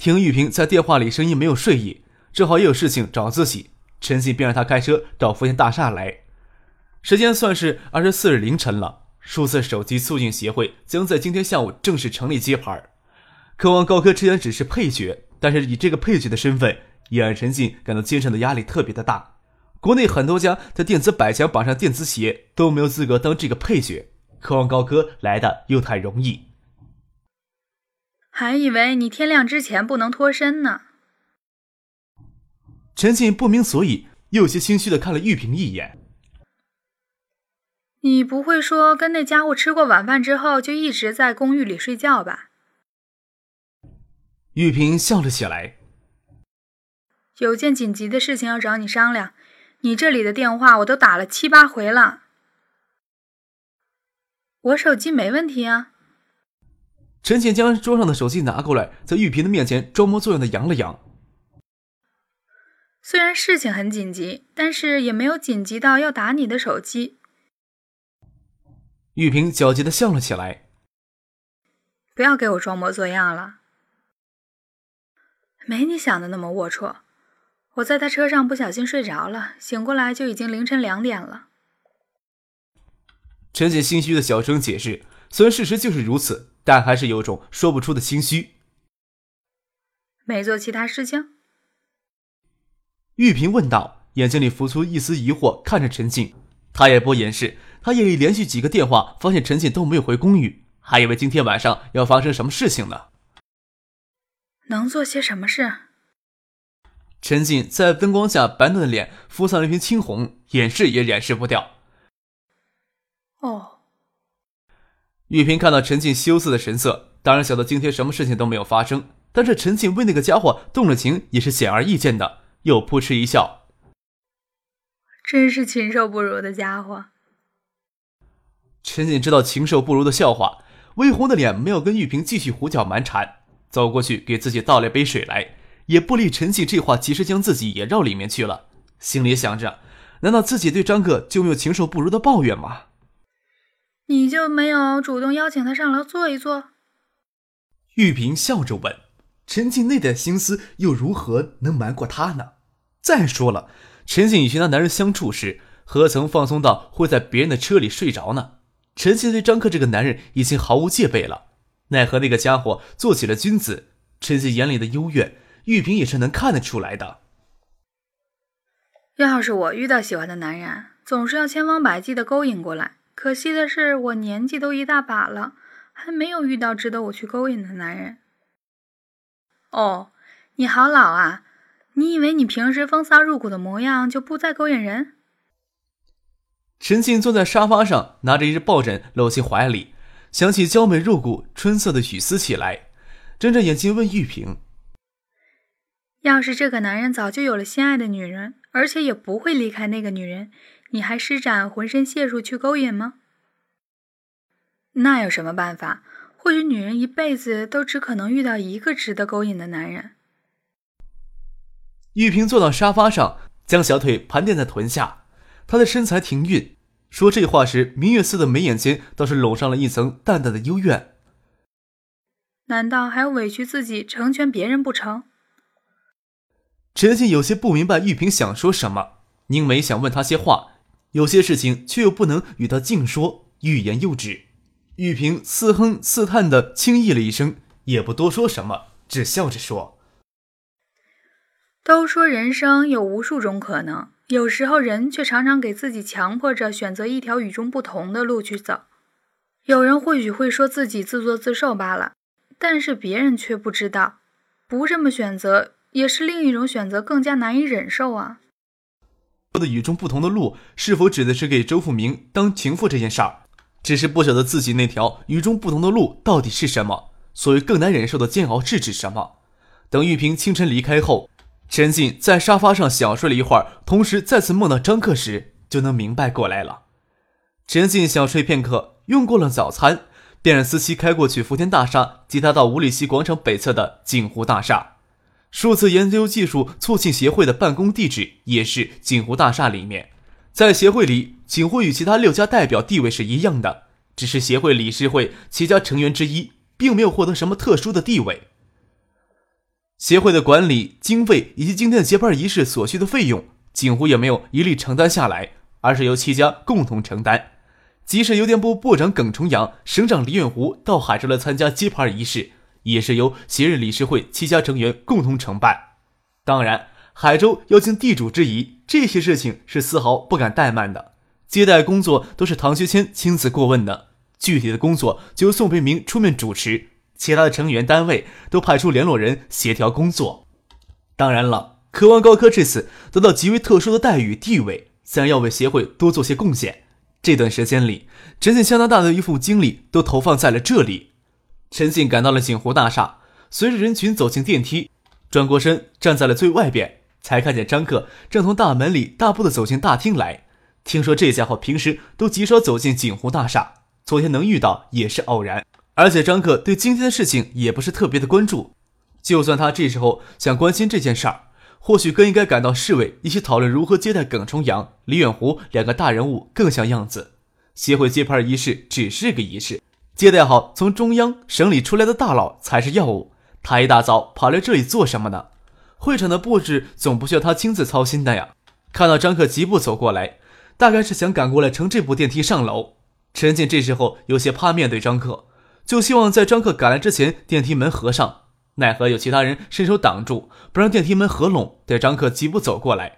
听玉萍在电话里声音没有睡意，正好也有事情找自己，陈信便让他开车到福建大厦来。时间算是二十四日凌晨了。数字手机促进协会将在今天下午正式成立揭牌。渴望高科虽然只是配角，但是以这个配角的身份，也让陈信感到精神的压力特别的大。国内很多家在电子百强榜上电子企业都没有资格当这个配角，渴望高科来的又太容易。还以为你天亮之前不能脱身呢。陈静不明所以，有些心虚的看了玉萍一眼。你不会说跟那家伙吃过晚饭之后就一直在公寓里睡觉吧？玉萍笑了起来。有件紧急的事情要找你商量，你这里的电话我都打了七八回了。我手机没问题啊。陈倩将桌上的手机拿过来，在玉萍的面前装模作样的扬了扬。虽然事情很紧急，但是也没有紧急到要打你的手机。玉萍焦急的笑了起来。不要给我装模作样了，没你想的那么龌龊。我在他车上不小心睡着了，醒过来就已经凌晨两点了。陈姐心虚的小声解释，虽然事实就是如此。但还是有种说不出的心虚。没做其他事情？玉萍问道，眼睛里浮出一丝疑惑，看着陈静。他也不掩饰，他夜里连续几个电话，发现陈静都没有回公寓，还以为今天晚上要发生什么事情呢。能做些什么事？陈静在灯光下白嫩的脸浮上了一片青红，掩饰也掩饰不掉。哦。玉萍看到陈静羞涩的神色，当然晓得今天什么事情都没有发生。但是陈静为那个家伙动了情，也是显而易见的。又扑哧一笑，真是禽兽不如的家伙。陈静知道禽兽不如的笑话，微红的脸没有跟玉萍继续胡搅蛮缠，走过去给自己倒了杯水来，也不理陈静这话，其实将自己也绕里面去了。心里想着，难道自己对张哥就没有禽兽不如的抱怨吗？你就没有主动邀请他上楼坐一坐？玉萍笑着问。陈静那点心思又如何能瞒过他呢？再说了，陈静与其他男人相处时，何曾放松到会在别人的车里睡着呢？陈静对张克这个男人已经毫无戒备了。奈何那个家伙做起了君子，陈静眼里的幽怨，玉萍也是能看得出来的。要是我遇到喜欢的男人，总是要千方百计的勾引过来。可惜的是，我年纪都一大把了，还没有遇到值得我去勾引的男人。哦，你好老啊！你以为你平时风骚入骨的模样就不再勾引人？陈静坐在沙发上，拿着一只抱枕搂进怀里，想起娇美入骨、春色的许思起来，睁着眼睛问玉萍：“要是这个男人早就有了心爱的女人，而且也不会离开那个女人。”你还施展浑身解数去勾引吗？那有什么办法？或许女人一辈子都只可能遇到一个值得勾引的男人。玉萍坐到沙发上，将小腿盘垫在臀下，她的身材挺匀。说这话时，明月似的眉眼间倒是笼上了一层淡淡的幽怨。难道还要委屈自己成全别人不成？陈静有些不明白玉萍想说什么，宁梅想问他些话。有些事情却又不能与他尽说，欲言又止。玉萍似哼似叹的轻咦了一声，也不多说什么，只笑着说：“都说人生有无数种可能，有时候人却常常给自己强迫着选择一条与众不同的路去走。有人或许会说自己自作自受罢了，但是别人却不知道，不这么选择也是另一种选择，更加难以忍受啊。”说的与众不同的路，是否指的是给周富明当情妇这件事儿？只是不晓得自己那条与众不同的路到底是什么，所谓更难忍受的煎熬是指什么？等玉萍清晨离开后，陈静在沙发上小睡了一会儿，同时再次梦到张克时，就能明白过来了。陈静小睡片刻，用过了早餐，便让司机开过去福田大厦，接他到五里溪广场北侧的锦湖大厦。数字研究技术促进协会的办公地址也是锦湖大厦里面。在协会里，锦湖与其他六家代表地位是一样的，只是协会理事会七家成员之一，并没有获得什么特殊的地位。协会的管理经费以及今天的接班仪式所需的费用，锦湖也没有一力承担下来，而是由七家共同承担。即使邮电部部长耿重阳、省长李远湖到海州来参加接盘仪式，也是由协日理事会七家成员共同承办。当然，海州要尽地主之谊，这些事情是丝毫不敢怠慢的。接待工作都是唐学谦亲自过问的，具体的工作就由宋培明出面主持。其他的成员单位都派出联络人协调工作。当然了，渴望高科这次得到极为特殊的待遇地位，自然要为协会多做些贡献。这段时间里，陈信相当大的一副精力都投放在了这里。陈信赶到了锦湖大厦，随着人群走进电梯，转过身站在了最外边，才看见张克正从大门里大步的走进大厅来。听说这家伙平时都极少走进锦湖大厦，昨天能遇到也是偶然。而且张克对今天的事情也不是特别的关注，就算他这时候想关心这件事儿，或许更应该赶到市委一起讨论如何接待耿重阳、李远湖两个大人物更像样子。协会接盘仪式只是个仪式，接待好从中央、省里出来的大佬才是要务。他一大早跑来这里做什么呢？会场的布置总不需要他亲自操心的呀。看到张克疾步走过来，大概是想赶过来乘这部电梯上楼。陈静这时候有些怕面对张克。就希望在张克赶来之前，电梯门合上。奈何有其他人伸手挡住，不让电梯门合拢。待张克疾步走过来，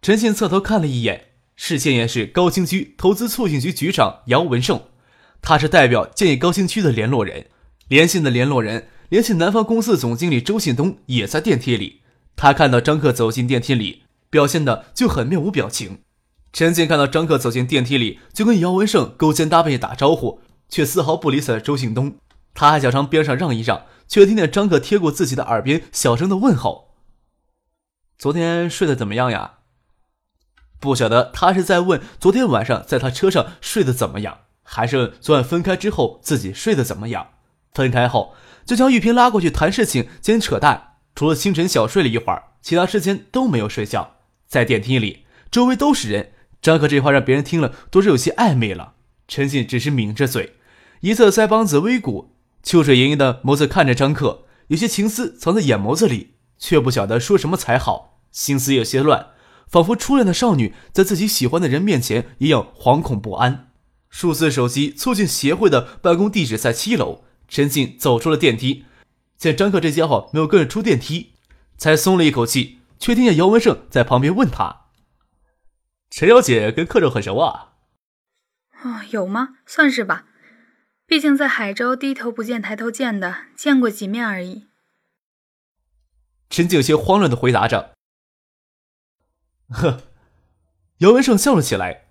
陈信侧头看了一眼，视线也是高新区投资促进局局长姚文胜，他是代表建议高新区的联络人。联信的联络人联系南方公司总经理周信东也在电梯里。他看到张克走进电梯里，表现的就很面无表情。陈静看到张克走进电梯里，就跟姚文胜勾肩搭背打招呼。却丝毫不理睬周信东，他还想朝边上让一让，却听见张克贴过自己的耳边小声的问候：“昨天睡得怎么样呀？”不晓得他是在问昨天晚上在他车上睡得怎么样，还是昨晚分开之后自己睡得怎么样？分开后就将玉萍拉过去谈事情兼扯淡，除了清晨小睡了一会儿，其他时间都没有睡觉。在电梯里，周围都是人，张克这话让别人听了都是有些暧昧了。陈信只是抿着嘴。一侧腮帮子微鼓，秋水盈盈的眸子看着张克，有些情思藏在眼眸子里，却不晓得说什么才好，心思有些乱，仿佛初恋的少女在自己喜欢的人面前一样惶恐不安。数字手机促进协会的办公地址在七楼，陈静走出了电梯，见张克这家伙没有跟着出电梯，才松了一口气，却听见姚文胜在旁边问他：“陈小姐跟克州很熟啊？”“啊，有吗？算是吧。”毕竟在海州，低头不见抬头见的，见过几面而已。陈静有些慌乱的回答着。呵，姚文胜笑了起来。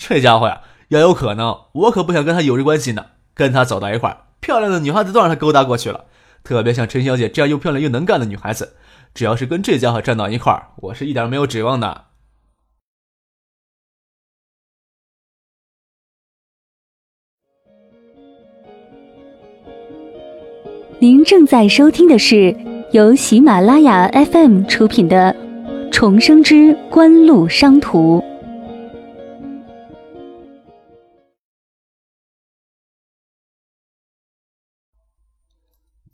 这家伙呀，要有可能，我可不想跟他有这关系呢。跟他走到一块儿，漂亮的女孩子都让他勾搭过去了。特别像陈小姐这样又漂亮又能干的女孩子，只要是跟这家伙站到一块儿，我是一点没有指望的。您正在收听的是由喜马拉雅 FM 出品的《重生之官路商途》。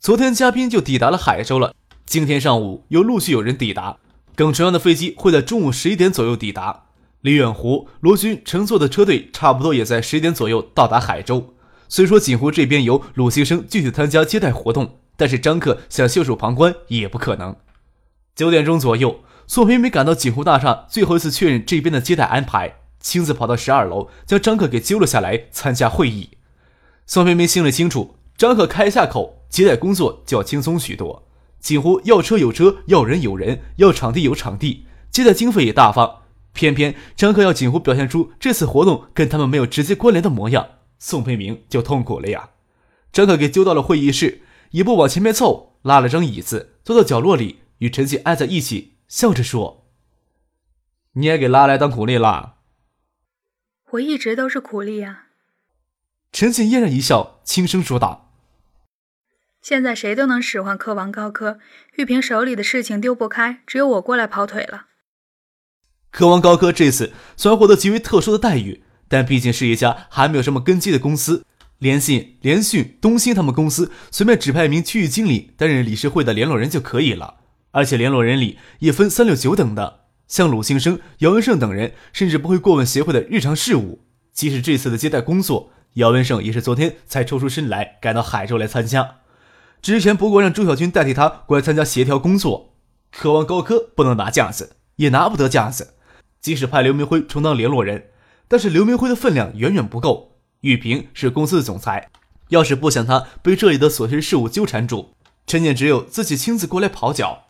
昨天嘉宾就抵达了海州了，今天上午又陆续有人抵达。耿纯阳的飞机会在中午十一点左右抵达，李远湖、罗军乘坐的车队差不多也在十点左右到达海州。虽说锦湖这边由鲁先生具体参加接待活动，但是张克想袖手旁观也不可能。九点钟左右，宋培明赶到锦湖大厦，最后一次确认这边的接待安排，亲自跑到十二楼将张克给揪了下来参加会议。宋培明心里清楚，张克开下口，接待工作就要轻松许多。锦湖要车有车，要人有人，要场地有场地，接待经费也大方。偏偏张克要锦湖表现出这次活动跟他们没有直接关联的模样。宋培明就痛苦了呀！张克给揪到了会议室，一步往前面凑，拉了张椅子，坐到角落里，与陈静挨在一起，笑着说：“你也给拉来当苦力了。”我一直都是苦力啊。陈静嫣然一笑，轻声说道：“现在谁都能使唤科王高科，玉萍手里的事情丢不开，只有我过来跑腿了。”科王高科这次虽然获得极为特殊的待遇，但毕竟是一家还没有什么根基的公司。联信、联讯、东兴他们公司随便指派一名区域经理担任理事会的联络人就可以了，而且联络人里也分三六九等的，像鲁兴生、姚文胜等人，甚至不会过问协会的日常事务。即使这次的接待工作，姚文胜也是昨天才抽出身来赶到海州来参加，之前不过让周小军代替他过来参加协调工作。渴望高科不能拿架子，也拿不得架子。即使派刘明辉充当联络人，但是刘明辉的分量远远不够。玉萍是公司的总裁，要是不想他被这里的琐碎事务纠缠住，陈念只有自己亲自过来跑脚。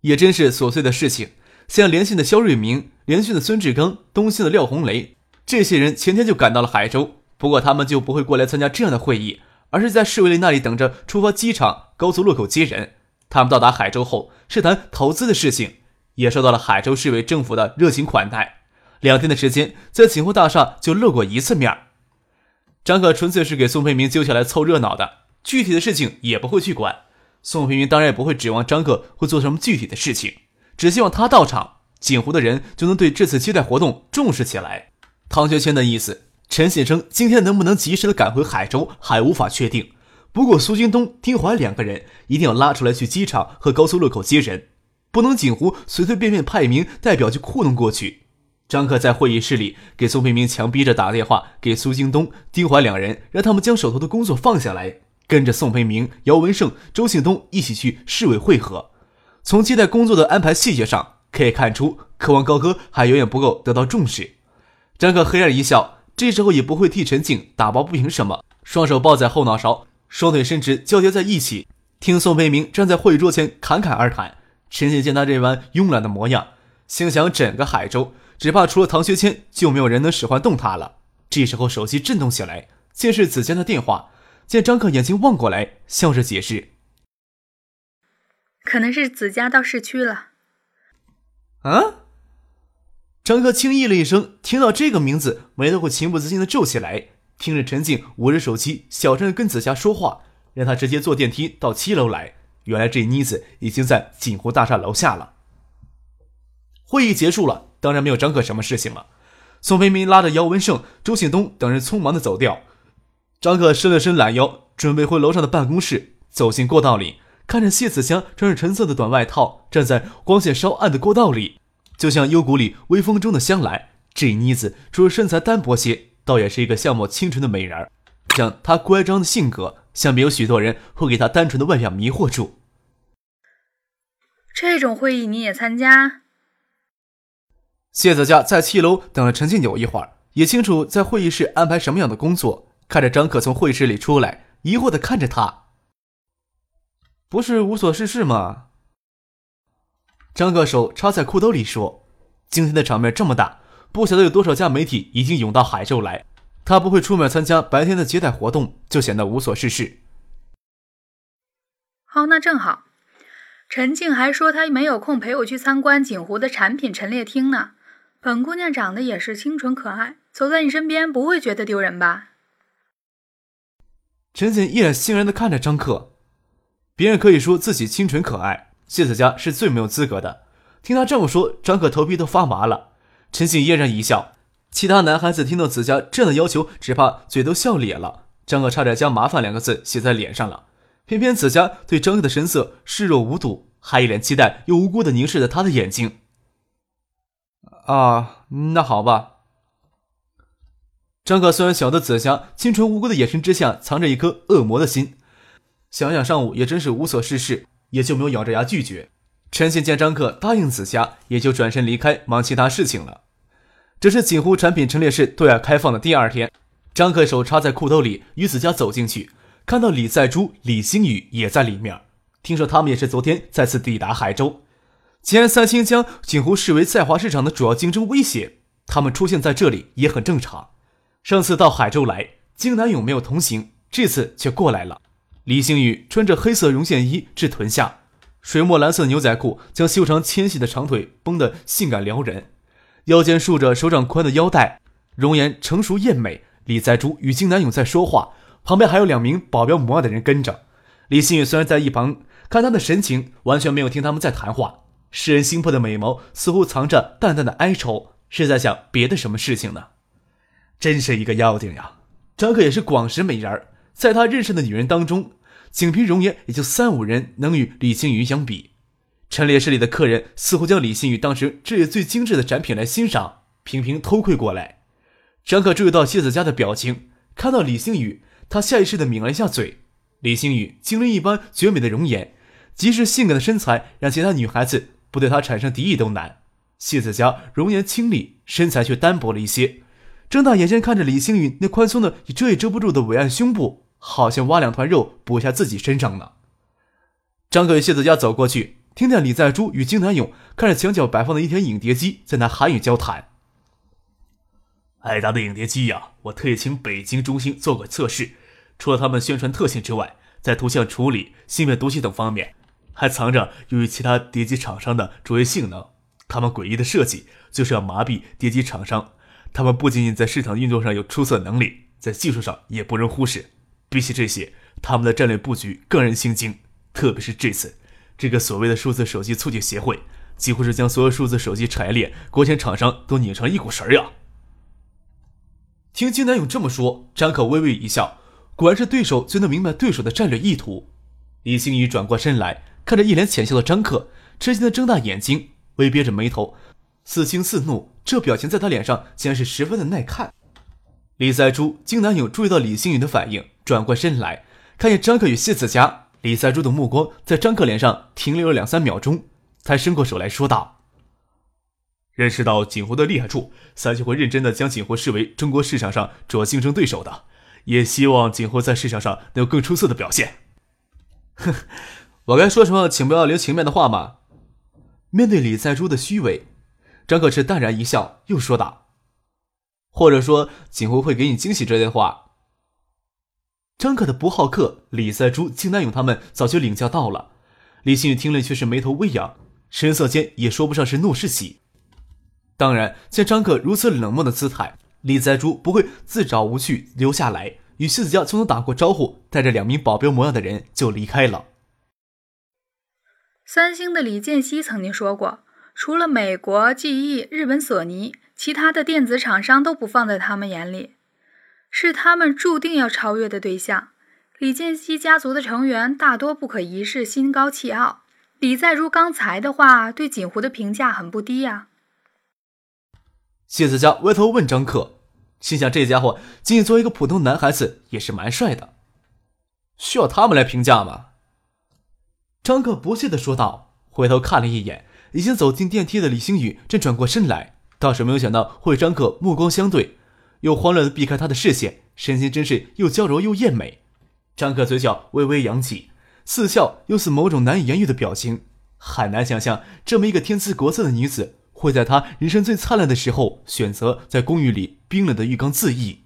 也真是琐碎的事情，像联信的肖瑞明、联讯的孙志刚、东兴的廖红雷，这些人前天就赶到了海州，不过他们就不会过来参加这样的会议，而是在市委里那里等着出发机场高速路口接人。他们到达海州后，是谈投资的事情。也受到了海州市委政府的热情款待，两天的时间在锦湖大厦就露过一次面张可纯粹是给宋培明揪下来凑热闹的，具体的事情也不会去管。宋培明当然也不会指望张可会做什么具体的事情，只希望他到场，锦湖的人就能对这次接待活动重视起来。唐学谦的意思，陈先生今天能不能及时的赶回海州还无法确定，不过苏京东、丁怀两个人一定要拉出来去机场和高速路口接人。不能仅乎随随便便派一名代表就糊弄过去。张克在会议室里给宋培明强逼着打电话给苏京东、丁怀两人，让他们将手头的工作放下来，跟着宋培明、姚文胜、周庆东一起去市委会合。从接待工作的安排细节上可以看出，渴望高歌还远远不够得到重视。张克嘿然一笑，这时候也不会替陈静打抱不平什么，双手抱在后脑勺，双腿伸直交叠在一起，听宋培明站在会议桌前侃侃而谈。陈景见他这般慵懒的模样，心想：整个海州，只怕除了唐学谦，就没有人能使唤动他了。这时候，手机震动起来，竟是子谦的电话。见张克眼睛望过来，笑着解释：“可能是子家到市区了。”啊！张克轻咦了一声，听到这个名字，眉头会情不自禁的皱起来。听着陈静捂着手机，小声跟紫霞说话，让他直接坐电梯到七楼来。原来这妮子已经在锦湖大厦楼下了。会议结束了，当然没有张克什么事情了。宋飞明拉着姚文胜、周信东等人匆忙的走掉。张克伸了伸懒腰，准备回楼上的办公室。走进过道里，看着谢子香穿着橙色的短外套，站在光线稍暗的过道里，就像幽谷里微风中的香兰。这妮子除了身材单薄些，倒也是一个相貌清纯的美人儿。像她乖张的性格。想必有许多人会给她单纯的外表迷惑住。这种会议你也参加？谢子佳在七楼等了陈庆友一会儿，也清楚在会议室安排什么样的工作。看着张可从会议室里出来，疑惑的看着他，不是无所事事吗？张克手插在裤兜里说：“今天的场面这么大，不晓得有多少家媒体已经涌到海州来。”他不会出面参加白天的接待活动，就显得无所事事。好，那正好。陈静还说他没有空陪我去参观锦湖的产品陈列厅呢。本姑娘长得也是清纯可爱，走在你身边不会觉得丢人吧？陈景一脸欣然的看着张克。别人可以说自己清纯可爱，谢子佳是最没有资格的。听他这么说，张可头皮都发麻了。陈景嫣然一笑。其他男孩子听到子佳这样的要求，只怕嘴都笑咧了。张可差点将“麻烦”两个字写在脸上了。偏偏子佳对张克的神色视若无睹，还一脸期待又无辜的凝视着他的眼睛。啊，那好吧。张可虽然晓得子佳清纯无辜的眼神之下藏着一颗恶魔的心，想想上午也真是无所事事，也就没有咬着牙拒绝。陈信见张克答应子佳，也就转身离开，忙其他事情了。这是锦湖产品陈列室对外开放的第二天，张克手插在裤兜里，与子佳走进去，看到李在珠、李星宇也在里面。听说他们也是昨天再次抵达海州。既然三星将锦湖视为在华市场的主要竞争威胁，他们出现在这里也很正常。上次到海州来，金南勇没有同行，这次却过来了。李星宇穿着黑色绒线衣至臀下，水墨蓝色牛仔裤将修长纤细的长腿绷得性感撩人，腰间束着手掌宽的腰带，容颜成熟艳美。李在珠与金南勇在说话，旁边还有两名保镖模样的人跟着。李星宇虽然在一旁看他的神情，完全没有听他们在谈话。使人心魄的美眸似乎藏着淡淡的哀愁，是在想别的什么事情呢？真是一个妖精呀！张克也是广识美人儿在他认识的女人当中，仅凭容颜也就三五人能与李星宇相比。陈列室里的客人似乎将李星宇当成这里最精致的展品来欣赏，频频偷窥过来。张可注意到谢子佳的表情，看到李星宇，他下意识地抿了一下嘴。李星宇精灵一般绝美的容颜，即使性感的身材，让其他女孩子。不对他产生敌意都难。谢子佳容颜清丽，身材却单薄了一些，睁大眼睛看着李星宇那宽松的遮也遮不住的伟岸胸部，好像挖两团肉补一下自己身上呢。张可与谢子佳走过去，听见李在珠与金南勇看着墙角摆放的一台影碟机，在那韩语交谈。艾达的影碟机呀，我特意请北京中心做过测试，除了他们宣传特性之外，在图像处理、芯片读取等方面。还藏着优于其他碟机厂商的卓越性能。他们诡异的设计就是要麻痹碟机厂商。他们不仅仅在市场运作上有出色能力，在技术上也不容忽视。比起这些，他们的战略布局更人心惊。特别是这次，这个所谓的数字手机促进协会，几乎是将所有数字手机产业链国产厂商都拧成一股绳呀。听金南勇这么说，张可微微一笑，果然是对手最能明白对手的战略意图。李星宇转过身来。看着一脸浅笑的张克，吃惊的睁大眼睛，微憋着眉头，似惊似怒。这表情在他脸上竟然是十分的耐看。李在珠、金南勇注意到李星宇的反应，转过身来，看见张克与谢子佳。李在珠的目光在张克脸上停留了两三秒钟，才伸过手来说道：“认识到锦湖的厉害处，三星会认真的将锦湖视为中国市场上主要竞争对手的，也希望锦湖在市场上能有更出色的表现。”哼。我该说什么请不要留情面的话吗？面对李在珠的虚伪，张可是淡然一笑，又说道：“或者说锦湖会给你惊喜这些话。”张可的不好客，李在珠、金南勇他们早就领教到了。李新宇听了却是眉头微扬，神色间也说不上是怒是喜。当然，见张可如此冷漠的姿态，李在珠不会自找无趣留下来，与谢子佳匆匆打过招呼，带着两名保镖模样的人就离开了。三星的李健熙曾经说过：“除了美国 GE、日本索尼，其他的电子厂商都不放在他们眼里，是他们注定要超越的对象。”李建熙家族的成员大多不可一世、心高气傲。李在如刚才的话对锦湖的评价很不低呀。谢子佳歪头问张克，心想这家伙仅仅作为一个普通男孩子也是蛮帅的，需要他们来评价吗？张克不屑地说道，回头看了一眼已经走进电梯的李星宇，正转过身来，倒是没有想到会张克目光相对，又慌乱地避开他的视线，神情真是又娇柔又艳美。张克嘴角微微扬起，似笑又似某种难以言喻的表情，很难想象这么一个天姿国色的女子，会在她人生最灿烂的时候，选择在公寓里冰冷的浴缸自缢。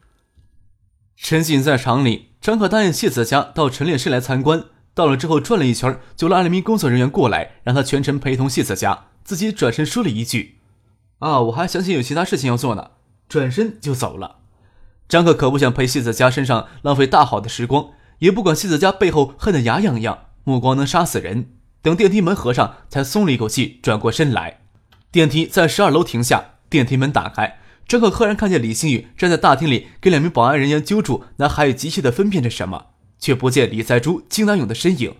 沉浸在厂里，张克答应谢子佳到陈列室来参观。到了之后转了一圈，就拉了名工作人员过来，让他全程陪同谢子佳。自己转身说了一句：“啊，我还想起有其他事情要做呢。”转身就走了。张克可不想陪谢子佳身上浪费大好的时光，也不管谢子佳背后恨得牙痒痒，目光能杀死人。等电梯门合上，才松了一口气，转过身来。电梯在十二楼停下，电梯门打开，张克赫然看见李星宇站在大厅里，给两名保安人员揪住，那还有急切的分辨着什么。却不见李在珠、金南勇的身影。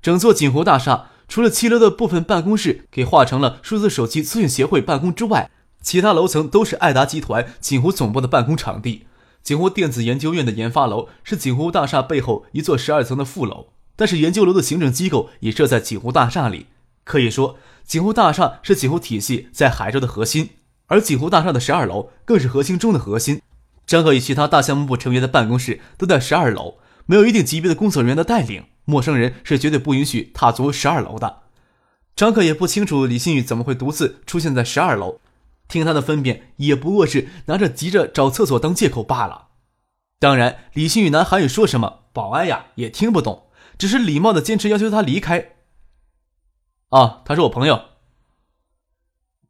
整座锦湖大厦，除了七楼的部分办公室给划成了数字手机咨询协会办公之外，其他楼层都是爱达集团锦湖总部的办公场地。锦湖电子研究院的研发楼是锦湖大厦背后一座十二层的副楼，但是研究楼的行政机构也设在锦湖大厦里。可以说，锦湖大厦是锦湖体系在海州的核心，而锦湖大厦的十二楼更是核心中的核心。张可与其他大项目部成员的办公室都在十二楼。没有一定级别的工作人员的带领，陌生人是绝对不允许踏足十二楼的。张可也不清楚李新宇怎么会独自出现在十二楼，听他的分辨，也不过是拿着急着找厕所当借口罢了。当然，李新宇拿韩语说什么，保安呀也听不懂，只是礼貌的坚持要求他离开。啊，他是我朋友。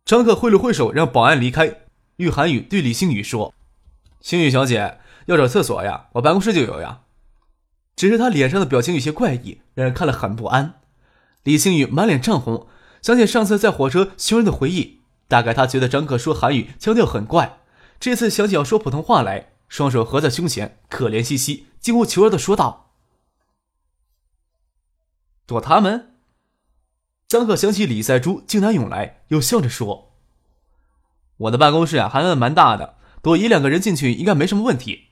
张克挥了挥手让保安离开。玉涵宇对李星宇说：“星宇小姐要找厕所呀，我办公室就有呀。”只是他脸上的表情有些怪异，让人看了很不安。李星宇满脸涨红，想起上次在火车熊人的回忆，大概他觉得张克说韩语腔调很怪，这次想起要说普通话来，双手合在胸前，可怜兮兮，近乎求饶的说道：“躲他们。”张克想起李赛珠竟然涌来，又笑着说。我的办公室啊，还蛮大的，躲一两个人进去应该没什么问题。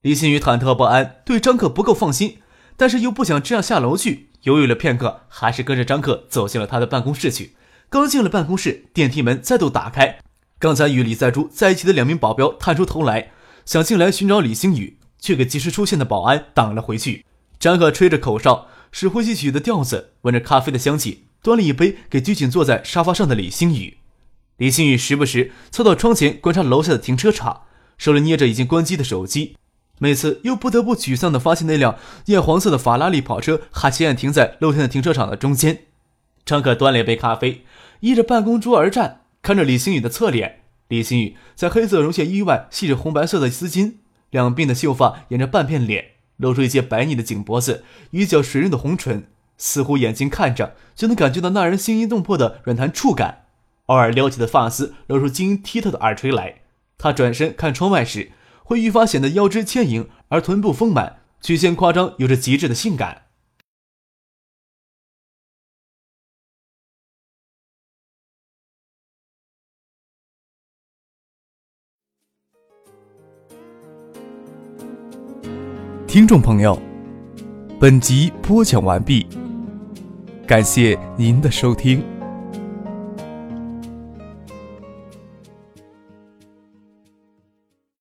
李新宇忐忑不安，对张克不够放心，但是又不想这样下楼去，犹豫了片刻，还是跟着张克走进了他的办公室去。刚进了办公室，电梯门再度打开，刚才与李在珠在一起的两名保镖探出头来，想进来寻找李星宇，却给及时出现的保安挡了回去。张克吹着口哨，使挥戏曲的调子，闻着咖啡的香气，端了一杯给拘谨坐在沙发上的李星宇。李星宇时不时凑到窗前观察楼下的停车场，手里捏着已经关机的手机，每次又不得不沮丧地发现那辆艳黄色的法拉利跑车还斜停在露天的停车场的中间。张可端了一杯咖啡，依着办公桌而站，看着李星宇的侧脸。李星宇在黑色绒线衣外系着红白色的丝巾，两鬓的秀发沿着半片脸，露出一些白腻的颈脖子，一角水润的红唇，似乎眼睛看着就能感觉到那人心惊动魄的软弹触感。偶尔撩起的发丝露出晶莹剔透的耳垂来，他转身看窗外时，会愈发显得腰肢纤盈，而臀部丰满，曲线夸张，有着极致的性感。听众朋友，本集播讲完毕，感谢您的收听。